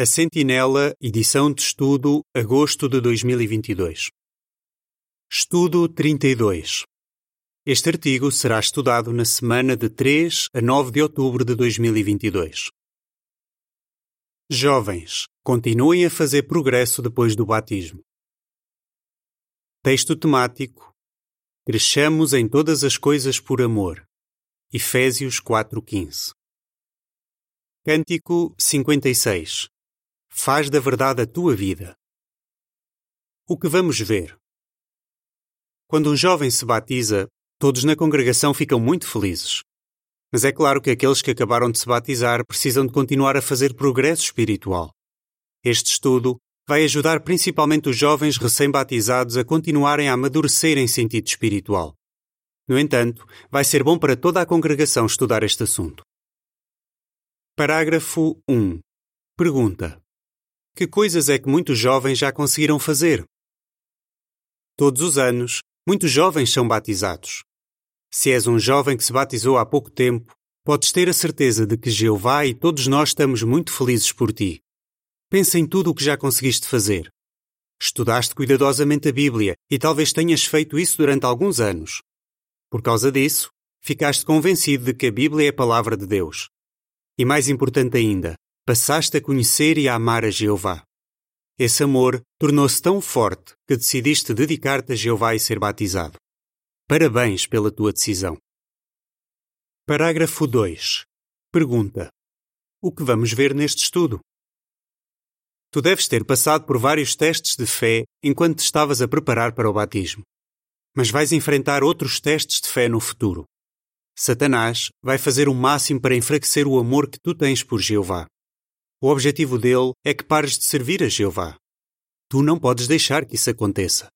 A Sentinela, edição de estudo, agosto de 2022. Estudo 32. Este artigo será estudado na semana de 3 a 9 de outubro de 2022. Jovens, continuem a fazer progresso depois do batismo. Texto temático: Cresçamos em todas as coisas por amor. Efésios 4:15. Cântico 56. Faz da verdade a tua vida. O que vamos ver? Quando um jovem se batiza, todos na congregação ficam muito felizes. Mas é claro que aqueles que acabaram de se batizar precisam de continuar a fazer progresso espiritual. Este estudo vai ajudar principalmente os jovens recém-batizados a continuarem a amadurecer em sentido espiritual. No entanto, vai ser bom para toda a congregação estudar este assunto. Parágrafo 1. Pergunta: Que coisas é que muitos jovens já conseguiram fazer? Todos os anos, muitos jovens são batizados. Se és um jovem que se batizou há pouco tempo, podes ter a certeza de que Jeová e todos nós estamos muito felizes por ti. Pensa em tudo o que já conseguiste fazer. Estudaste cuidadosamente a Bíblia e talvez tenhas feito isso durante alguns anos. Por causa disso, ficaste convencido de que a Bíblia é a palavra de Deus. E mais importante ainda, passaste a conhecer e a amar a Jeová. Esse amor tornou-se tão forte que decidiste dedicar-te a Jeová e ser batizado. Parabéns pela tua decisão. Parágrafo 2. Pergunta: O que vamos ver neste estudo? Tu deves ter passado por vários testes de fé enquanto te estavas a preparar para o batismo. Mas vais enfrentar outros testes de fé no futuro. Satanás vai fazer o máximo para enfraquecer o amor que tu tens por Jeová. O objetivo dele é que pares de servir a Jeová. Tu não podes deixar que isso aconteça.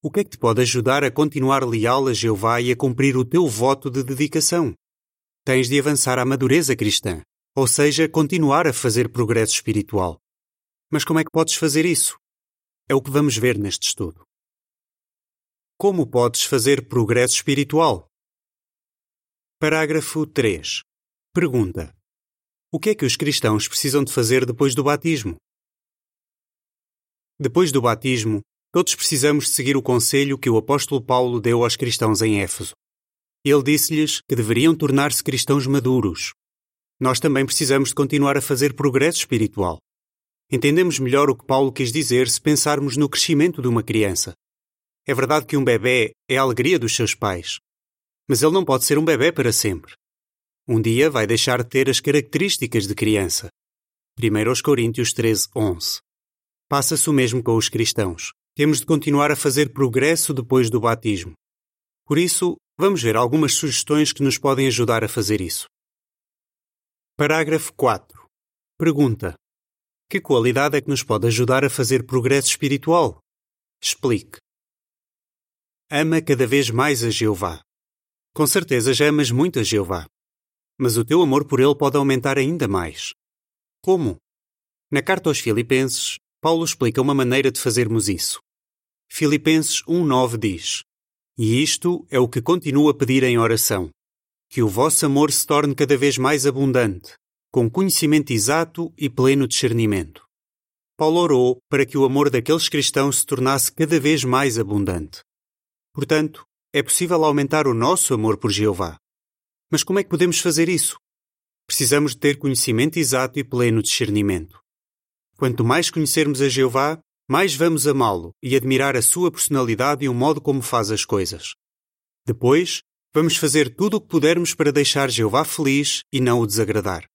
O que é que te pode ajudar a continuar leal a Jeová e a cumprir o teu voto de dedicação? Tens de avançar à madureza cristã, ou seja, continuar a fazer progresso espiritual. Mas como é que podes fazer isso? É o que vamos ver neste estudo. Como podes fazer progresso espiritual? Parágrafo 3. Pergunta: O que é que os cristãos precisam de fazer depois do batismo? Depois do batismo, todos precisamos de seguir o conselho que o apóstolo Paulo deu aos cristãos em Éfeso. Ele disse-lhes que deveriam tornar-se cristãos maduros. Nós também precisamos de continuar a fazer progresso espiritual. Entendemos melhor o que Paulo quis dizer se pensarmos no crescimento de uma criança. É verdade que um bebê é a alegria dos seus pais, mas ele não pode ser um bebê para sempre. Um dia vai deixar de ter as características de criança. 1 Coríntios 13, 11. Passa-se o mesmo com os cristãos. Temos de continuar a fazer progresso depois do batismo. Por isso, vamos ver algumas sugestões que nos podem ajudar a fazer isso. Parágrafo 4. Pergunta: que qualidade é que nos pode ajudar a fazer progresso espiritual? Explique. Ama cada vez mais a Jeová. Com certeza já amas muito a Jeová. Mas o teu amor por ele pode aumentar ainda mais. Como? Na carta aos Filipenses, Paulo explica uma maneira de fazermos isso. Filipenses 1,9 diz: E isto é o que continuo a pedir em oração: que o vosso amor se torne cada vez mais abundante, com conhecimento exato e pleno discernimento. Paulo orou para que o amor daqueles cristãos se tornasse cada vez mais abundante. Portanto, é possível aumentar o nosso amor por Jeová. Mas como é que podemos fazer isso? Precisamos de ter conhecimento exato e pleno discernimento. Quanto mais conhecermos a Jeová, mais vamos amá-lo e admirar a sua personalidade e o modo como faz as coisas. Depois, vamos fazer tudo o que pudermos para deixar Jeová feliz e não o desagradar.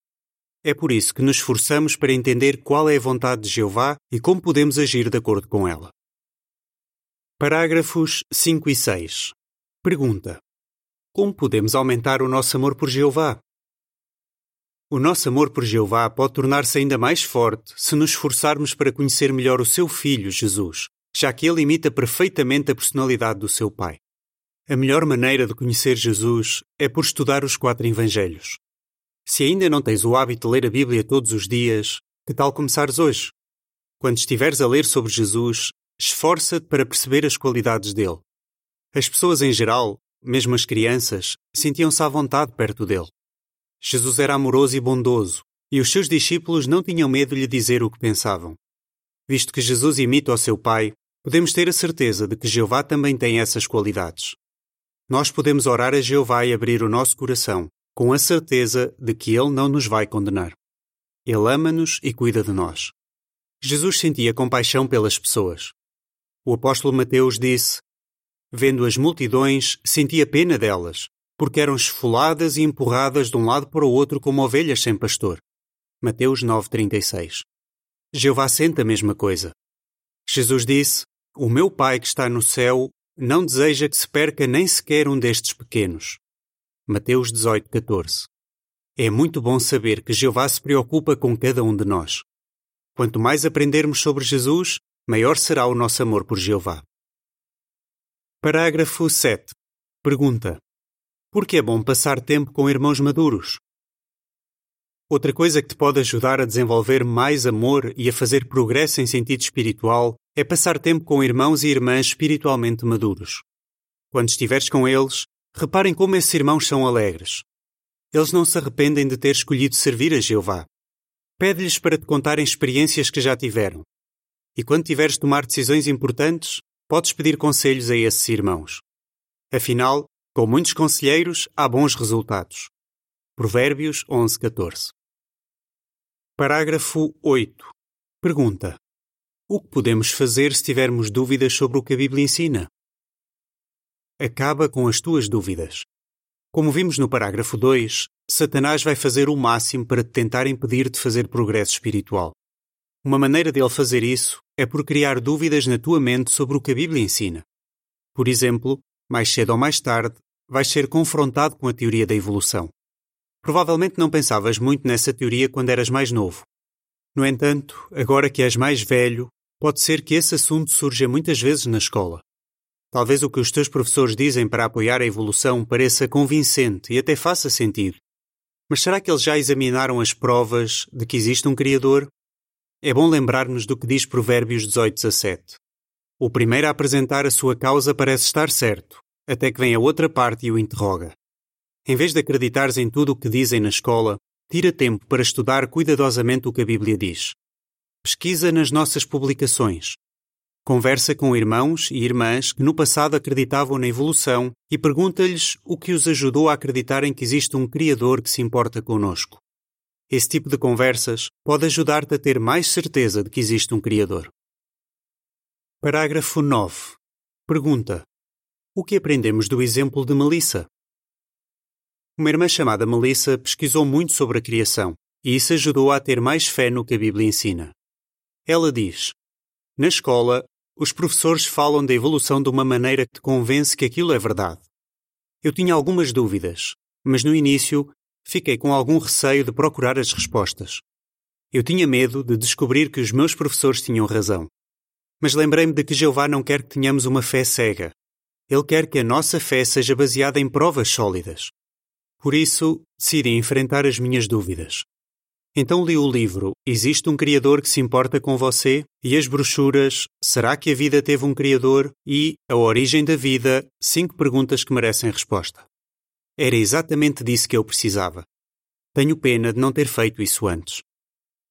É por isso que nos esforçamos para entender qual é a vontade de Jeová e como podemos agir de acordo com ela. Parágrafos 5 e 6. Pergunta: Como podemos aumentar o nosso amor por Jeová? O nosso amor por Jeová pode tornar-se ainda mais forte se nos esforçarmos para conhecer melhor o seu Filho, Jesus, já que ele imita perfeitamente a personalidade do seu Pai. A melhor maneira de conhecer Jesus é por estudar os quatro Evangelhos. Se ainda não tens o hábito de ler a Bíblia todos os dias, que tal começares hoje? Quando estiveres a ler sobre Jesus, esforça-te para perceber as qualidades dele. As pessoas em geral, mesmo as crianças, sentiam-se à vontade perto dele. Jesus era amoroso e bondoso, E os seus discípulos não tinham medo de lhe dizer o que pensavam. Visto que Jesus imita o seu Pai, podemos ter a certeza de que Jeová também tem essas qualidades. Nós podemos orar a Jeová e abrir o nosso coração, com a certeza de que Ele não nos vai condenar. Ele ama-nos e cuida de nós. Jesus sentia compaixão pelas pessoas. O apóstolo Mateus disse: Vendo as multidões, sentia pena delas, porque eram esfoladas e empurradas de um lado para o outro como ovelhas sem pastor. Mateus 9:36. Jeová sente a mesma coisa. Jesus disse: O meu Pai que está no céu não deseja que se perca nem sequer um destes pequenos. Mateus 18:14. É muito bom saber que Jeová se preocupa com cada um de nós. Quanto mais aprendermos sobre Jesus, maior será o nosso amor por Jeová. Parágrafo 7. Pergunta: Por que é bom passar tempo com irmãos maduros? Outra coisa que te pode ajudar a desenvolver mais amor e a fazer progresso em sentido espiritual é passar tempo com irmãos e irmãs espiritualmente maduros. Quando estiveres com eles, reparem como esses irmãos são alegres. Eles não se arrependem de ter escolhido servir a Jeová. Pede-lhes para te contarem experiências que já tiveram, e quando tiveres de tomar decisões importantes, podes pedir conselhos a esses irmãos. Afinal, com muitos conselheiros há bons resultados. Provérbios 11:14. Parágrafo 8. Pergunta: O que podemos fazer se tivermos dúvidas sobre o que a Bíblia ensina? Acaba com as tuas dúvidas. Como vimos no parágrafo 2, Satanás vai fazer o máximo para te tentar impedir de fazer progresso espiritual. Uma maneira dele fazer isso é por criar dúvidas na tua mente sobre o que a Bíblia ensina. Por exemplo, mais cedo ou mais tarde, vais ser confrontado com a teoria da evolução. Provavelmente não pensavas muito nessa teoria quando eras mais novo. No entanto, agora que és mais velho, pode ser que esse assunto surja muitas vezes na escola. Talvez o que os teus professores dizem para apoiar a evolução pareça convincente e até faça sentido. Mas será que eles já examinaram as provas de que existe um Criador é bom lembrar-nos do que diz Provérbios 18:17. O primeiro a apresentar a sua causa parece estar certo, até que vem a outra parte e o interroga. Em vez de acreditares em tudo o que dizem na escola, tira tempo para estudar cuidadosamente o que a Bíblia diz. Pesquisa nas nossas publicações. Conversa com irmãos e irmãs que no passado acreditavam na evolução e pergunta-lhes o que os ajudou a acreditar em que existe um Criador que se importa conosco. Esse tipo de conversas pode ajudar-te a ter mais certeza de que existe um Criador. Parágrafo 9. Pergunta: O que aprendemos do exemplo de Melissa? Uma irmã chamada Melissa pesquisou muito sobre a criação e isso ajudou a ter mais fé no que a Bíblia ensina. Ela diz: Na escola, os professores falam da evolução de uma maneira que te convence que aquilo é verdade. Eu tinha algumas dúvidas, mas no início fiquei com algum receio de procurar as respostas. Eu tinha medo de descobrir que os meus professores tinham razão. Mas lembrei-me de que Jeová não quer que tenhamos uma fé cega. Ele quer que a nossa fé seja baseada em provas sólidas. Por isso, decidi enfrentar as minhas dúvidas. Então li o livro Existe um Criador que se importa com você? e as brochuras Será que a vida teve um Criador? e A Origem da Vida Cinco perguntas que merecem resposta. Era exatamente disso que eu precisava. Tenho pena de não ter feito isso antes.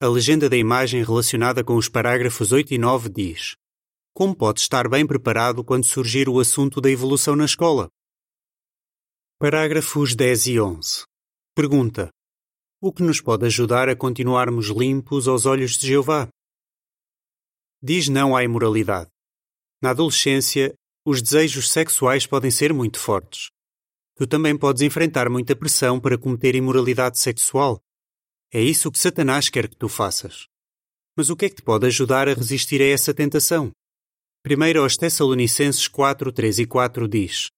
A legenda da imagem relacionada com os parágrafos 8 e 9 diz: Como pode estar bem preparado quando surgir o assunto da evolução na escola? Parágrafos 10 e 11. Pergunta: O que nos pode ajudar a continuarmos limpos aos olhos de Jeová? Diz não à imoralidade. Na adolescência, os desejos sexuais podem ser muito fortes tu também podes enfrentar muita pressão para cometer imoralidade sexual. É isso que Satanás quer que tu faças. Mas o que é que te pode ajudar a resistir a essa tentação? Primeiro aos Tessalonicenses 4, 3 e 4 diz: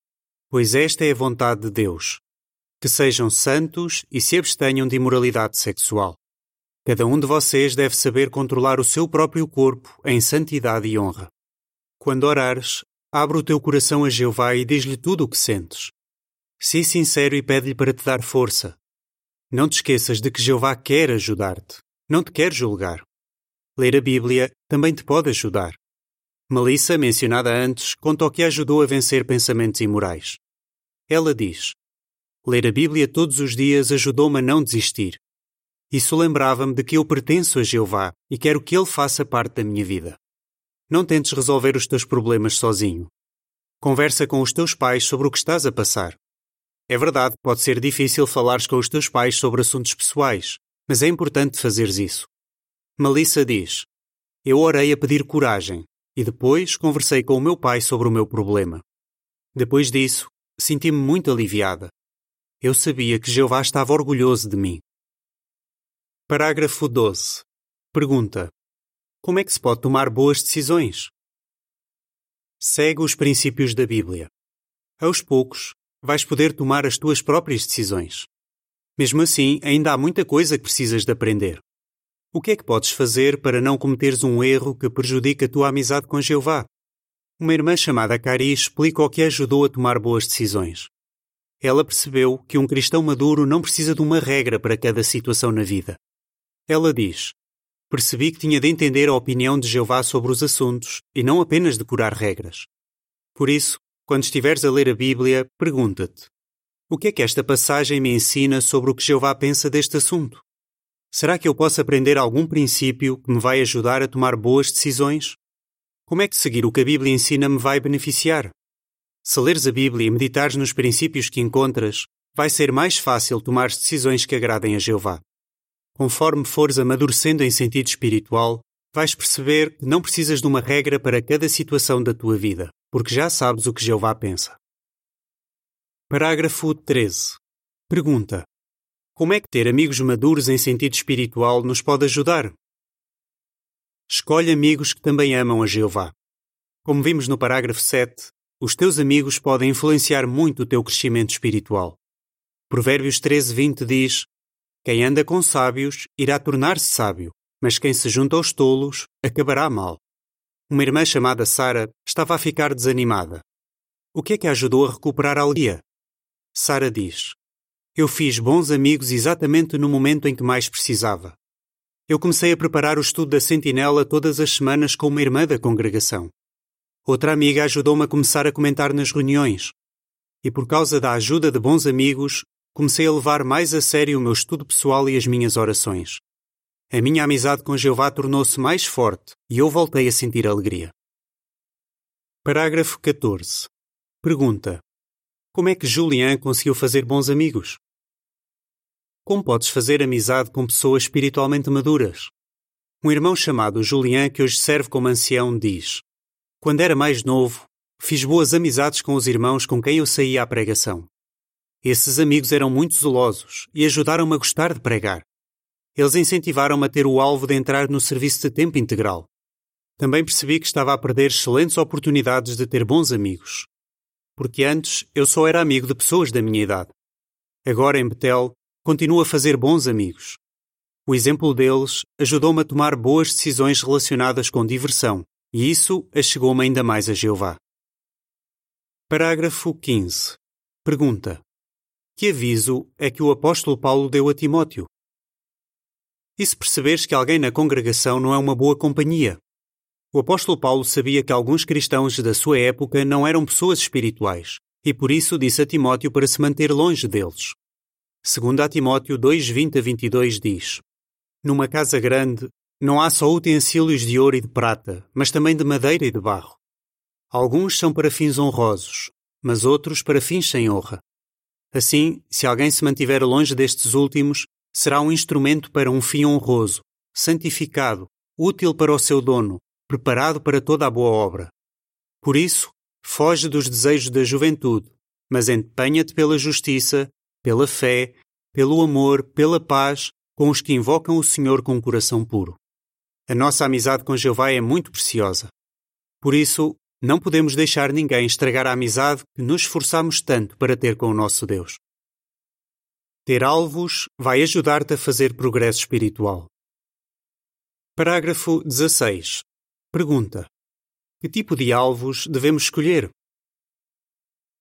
Pois esta é a vontade de Deus, que sejam santos e se abstenham de imoralidade sexual. Cada um de vocês deve saber controlar o seu próprio corpo em santidade e honra. Quando orares, abre o teu coração a Jeová e diz-lhe tudo o que sentes. Sê sincero e pede-lhe para te dar força. Não te esqueças de que Jeová quer ajudar-te, não te quer julgar. Ler a Bíblia também te pode ajudar. Melissa, mencionada antes, conta o que ajudou a vencer pensamentos imorais. Ela diz: Ler a Bíblia todos os dias ajudou-me a não desistir. Isso lembrava-me de que eu pertenço a Jeová e quero que Ele faça parte da minha vida. Não tentes resolver os teus problemas sozinho. Conversa com os teus pais sobre o que estás a passar. É verdade pode ser difícil falares com os teus pais sobre assuntos pessoais, mas é importante fazeres isso. Melissa diz: Eu orei a pedir coragem e depois conversei com o meu pai sobre o meu problema. Depois disso, senti-me muito aliviada. Eu sabia que Jeová estava orgulhoso de mim. Parágrafo 12. Pergunta: Como é que se pode tomar boas decisões? Segue os princípios da Bíblia. Aos poucos, vais poder tomar as tuas próprias decisões. Mesmo assim, ainda há muita coisa que precisas de aprender. O que é que podes fazer para não cometeres um erro que prejudique a tua amizade com Jeová? Uma irmã chamada Cari explica o que ajudou a tomar boas decisões. Ela percebeu que um cristão maduro não precisa de uma regra para cada situação na vida. Ela diz: Percebi que tinha de entender a opinião de Jeová sobre os assuntos e não apenas decorar regras. Por isso, quando estiveres a ler a Bíblia, pergunta-te: O que é que esta passagem me ensina sobre o que Jeová pensa deste assunto? Será que eu posso aprender algum princípio que me vai ajudar a tomar boas decisões? Como é que seguir o que a Bíblia ensina me vai beneficiar? Se leres a Bíblia e meditares nos princípios que encontras, vai ser mais fácil tomar decisões que agradem a Jeová. Conforme fores amadurecendo em sentido espiritual, vais perceber que não precisas de uma regra para cada situação da tua vida, porque já sabes o que Jeová pensa. Parágrafo 13. Pergunta: como é que ter amigos maduros em sentido espiritual nos pode ajudar? Escolhe amigos que também amam a Jeová. Como vimos no parágrafo 7, os teus amigos podem influenciar muito o teu crescimento espiritual. Provérbios 13:20 diz: Quem anda com sábios irá tornar-se sábio, mas quem se junta aos tolos acabará mal. Uma irmã chamada Sara estava a ficar desanimada. O que é que a ajudou a recuperar a alegria? Sara diz: eu fiz bons amigos exatamente no momento em que mais precisava. Eu comecei a preparar o estudo da Sentinela todas as semanas com uma irmã da congregação. Outra amiga ajudou-me a começar a comentar nas reuniões. E por causa da ajuda de bons amigos, comecei a levar mais a sério o meu estudo pessoal e as minhas orações. A minha amizade com Jeová tornou-se mais forte e eu voltei a sentir alegria. Parágrafo 14. Pergunta: Como é que Julian conseguiu fazer bons amigos? Como podes fazer amizade com pessoas espiritualmente maduras? Um irmão chamado Julian, que hoje serve como ancião, diz: Quando era mais novo, fiz boas amizades com os irmãos com quem eu saía à pregação. Esses amigos eram muito zelosos e ajudaram-me a gostar de pregar. Eles incentivaram-me a ter o alvo de entrar no serviço de tempo integral. Também percebi que estava a perder excelentes oportunidades de ter bons amigos. Porque antes eu só era amigo de pessoas da minha idade. Agora em Betel continua a fazer bons amigos. O exemplo deles ajudou-me a tomar boas decisões relacionadas com diversão, e isso achegou-me ainda mais a Jeová. Parágrafo 15. Pergunta: Que aviso é que o apóstolo Paulo deu a Timóteo? E se perceberes que alguém na congregação não é uma boa companhia? O apóstolo Paulo sabia que alguns cristãos da sua época não eram pessoas espirituais, e por isso disse a Timóteo para se manter longe deles. Segundo a Timóteo 2:20 a 22 diz: Numa casa grande não há só utensílios de ouro e de prata, mas também de madeira e de barro. Alguns são para fins honrosos, mas outros para fins sem honra. Assim, se alguém se mantiver longe destes últimos, será um instrumento para um fim honroso, santificado, útil para o seu dono, preparado para toda a boa obra. Por isso, foge dos desejos da juventude, mas empenha-te pela justiça, pela fé, pelo amor, pela paz com os que invocam o Senhor com um coração puro. A nossa amizade com Jeová é muito preciosa. Por isso, não podemos deixar ninguém estragar a amizade que nos esforçamos tanto para ter com o nosso Deus. Ter alvos vai ajudar-te a fazer progresso espiritual. Parágrafo 16. Pergunta: Que tipo de alvos devemos escolher?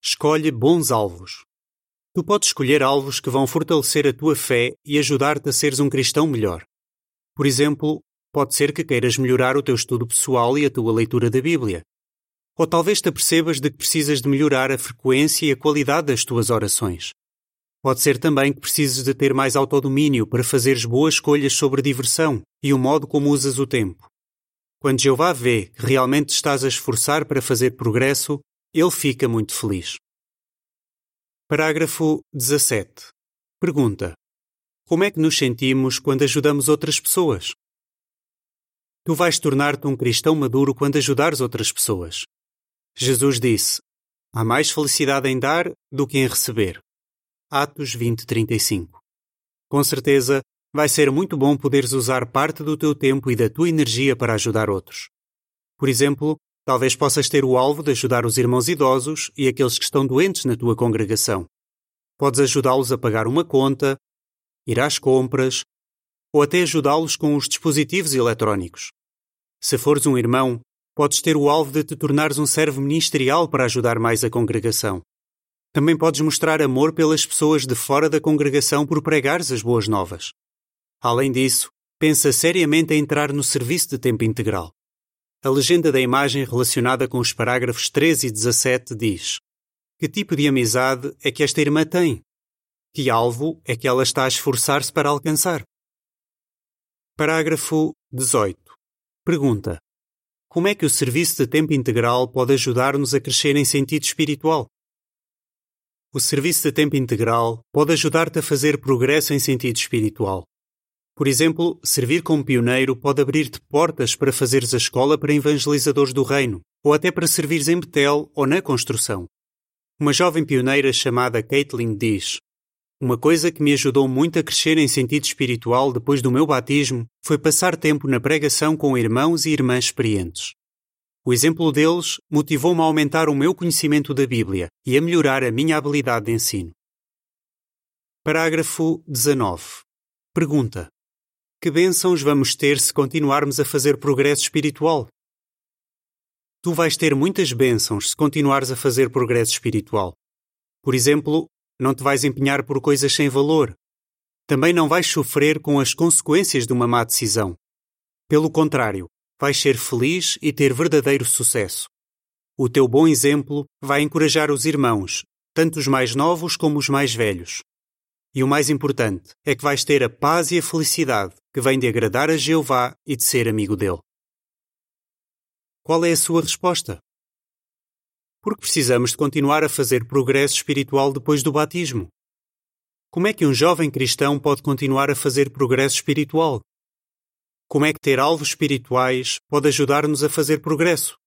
Escolhe bons alvos. Tu podes escolher alvos que vão fortalecer a tua fé e ajudar-te a seres um cristão melhor. Por exemplo, pode ser que queiras melhorar o teu estudo pessoal e a tua leitura da Bíblia. Ou talvez te apercebas de que precisas de melhorar a frequência e a qualidade das tuas orações. Pode ser também que precises de ter mais autodomínio para fazeres boas escolhas sobre diversão e o modo como usas o tempo. Quando Jeová vê que realmente estás a esforçar para fazer progresso, ele fica muito feliz. Parágrafo 17. Pergunta: Como é que nos sentimos quando ajudamos outras pessoas? Tu vais tornar-te um cristão maduro quando ajudares outras pessoas. Jesus disse: Há mais felicidade em dar do que em receber. Atos 20:35. Com certeza, vai ser muito bom poderes usar parte do teu tempo e da tua energia para ajudar outros. Por exemplo, talvez possas ter o alvo de ajudar os irmãos idosos e aqueles que estão doentes na tua congregação. Podes ajudá-los a pagar uma conta, ir às compras ou até ajudá-los com os dispositivos eletrónicos. Se fores um irmão, podes ter o alvo de te tornares um servo ministerial para ajudar mais a congregação. Também podes mostrar amor pelas pessoas de fora da congregação por pregares as boas novas. Além disso, pensa seriamente em entrar no serviço de tempo integral. A legenda da imagem relacionada com os parágrafos 13 e 17 diz: Que tipo de amizade é que esta irmã tem? Que alvo é que ela está a esforçar-se para alcançar? Parágrafo 18. Pergunta: Como é que o serviço de tempo integral pode ajudar-nos a crescer em sentido espiritual? O serviço de tempo integral pode ajudar-te a fazer progresso em sentido espiritual. Por exemplo, servir como pioneiro pode abrir-te portas para fazeres a escola para evangelizadores do reino, ou até para servires em Betel ou na construção. Uma jovem pioneira chamada Caitlin diz: uma coisa que me ajudou muito a crescer em sentido espiritual depois do meu batismo foi passar tempo na pregação com irmãos e irmãs experientes. O exemplo deles motivou-me a aumentar o meu conhecimento da Bíblia e a melhorar a minha habilidade de ensino. Parágrafo 19. Pergunta: Que bênçãos vamos ter se continuarmos a fazer progresso espiritual? Tu vais ter muitas bênçãos se continuares a fazer progresso espiritual. Por exemplo, não te vais empenhar por coisas sem valor. Também não vais sofrer com as consequências de uma má decisão. Pelo contrário, vais ser feliz e ter verdadeiro sucesso. O teu bom exemplo vai encorajar os irmãos, tanto os mais novos como os mais velhos. E o mais importante é que vais ter a paz e a felicidade que vem de agradar a Jeová e de ser amigo dele. Qual é a sua resposta? porque precisamos de continuar a fazer progresso espiritual depois do batismo. Como é que um jovem cristão pode continuar a fazer progresso espiritual? Como é que ter alvos espirituais pode ajudar-nos a fazer progresso?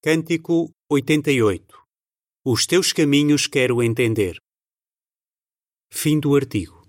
Cântico 88 Os teus caminhos quero entender. Fim do artigo.